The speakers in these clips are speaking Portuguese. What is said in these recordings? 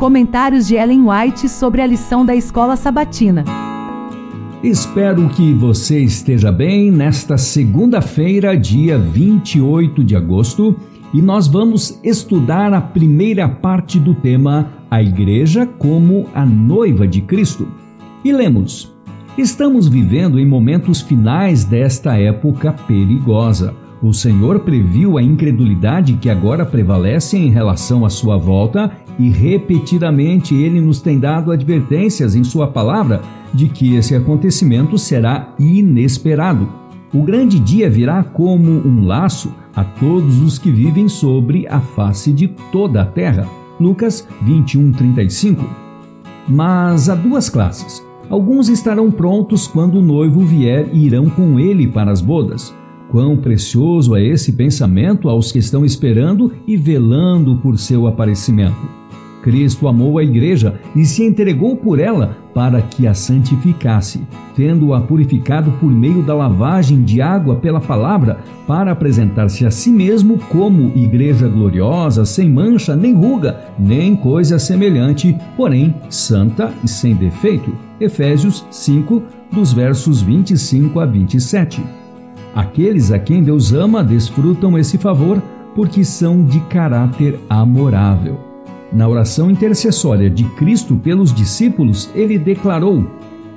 Comentários de Ellen White sobre a lição da escola sabatina. Espero que você esteja bem nesta segunda-feira, dia 28 de agosto, e nós vamos estudar a primeira parte do tema A Igreja como a Noiva de Cristo. E lemos: Estamos vivendo em momentos finais desta época perigosa. O Senhor previu a incredulidade que agora prevalece em relação à sua volta e repetidamente ele nos tem dado advertências em sua palavra de que esse acontecimento será inesperado. O grande dia virá como um laço a todos os que vivem sobre a face de toda a terra. Lucas 21:35. Mas há duas classes. Alguns estarão prontos quando o noivo vier e irão com ele para as bodas. Quão precioso é esse pensamento aos que estão esperando e velando por seu aparecimento. Cristo amou a igreja e se entregou por ela para que a santificasse, tendo-a purificado por meio da lavagem de água pela palavra, para apresentar-se a si mesmo como igreja gloriosa, sem mancha, nem ruga, nem coisa semelhante, porém santa e sem defeito. Efésios 5, dos versos 25 a 27. Aqueles a quem Deus ama desfrutam esse favor porque são de caráter amorável. Na oração intercessória de Cristo pelos discípulos, ele declarou: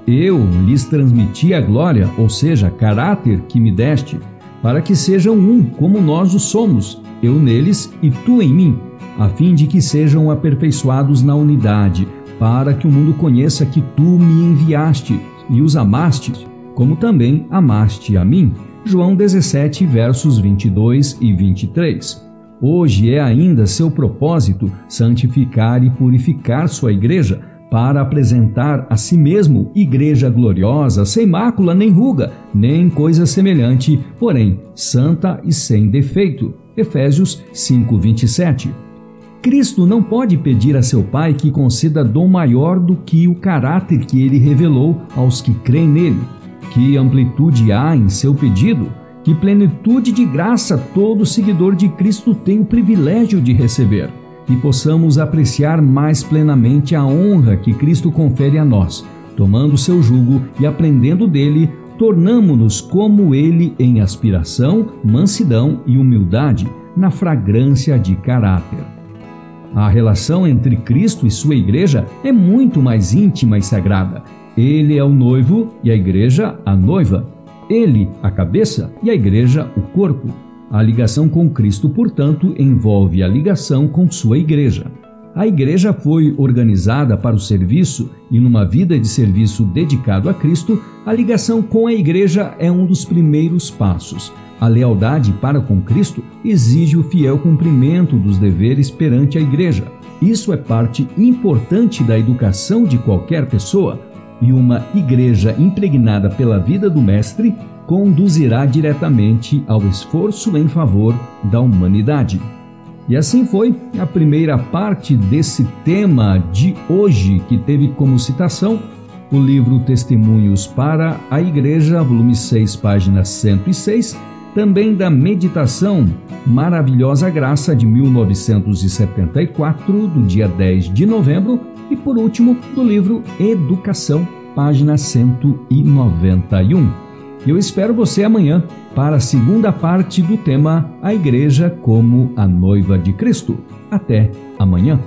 Eu lhes transmiti a glória, ou seja, caráter que me deste, para que sejam um, como nós o somos, eu neles e tu em mim, a fim de que sejam aperfeiçoados na unidade, para que o mundo conheça que tu me enviaste e os amaste, como também amaste a mim. João 17, versos 22 e 23. Hoje é ainda seu propósito santificar e purificar sua igreja, para apresentar a si mesmo igreja gloriosa, sem mácula nem ruga, nem coisa semelhante, porém santa e sem defeito. Efésios 5:27. Cristo não pode pedir a seu Pai que conceda dom maior do que o caráter que ele revelou aos que creem nele. Que amplitude há em seu pedido? Que plenitude de graça todo seguidor de Cristo tem o privilégio de receber. E possamos apreciar mais plenamente a honra que Cristo confere a nós, tomando seu jugo e aprendendo dele, tornamo-nos como ele em aspiração, mansidão e humildade, na fragrância de caráter. A relação entre Cristo e sua igreja é muito mais íntima e sagrada. Ele é o noivo e a igreja a noiva. Ele, a cabeça, e a igreja, o corpo. A ligação com Cristo, portanto, envolve a ligação com sua igreja. A igreja foi organizada para o serviço e, numa vida de serviço dedicado a Cristo, a ligação com a igreja é um dos primeiros passos. A lealdade para com Cristo exige o fiel cumprimento dos deveres perante a igreja. Isso é parte importante da educação de qualquer pessoa, e uma igreja impregnada pela vida do Mestre conduzirá diretamente ao esforço em favor da humanidade. E assim foi a primeira parte desse tema de hoje, que teve como citação o livro Testemunhos para a Igreja, volume 6, página 106, também da Meditação Maravilhosa Graça de 1974, do dia 10 de novembro, e por último, do livro Educação, página 191. Eu espero você amanhã para a segunda parte do tema A Igreja como a Noiva de Cristo. Até amanhã.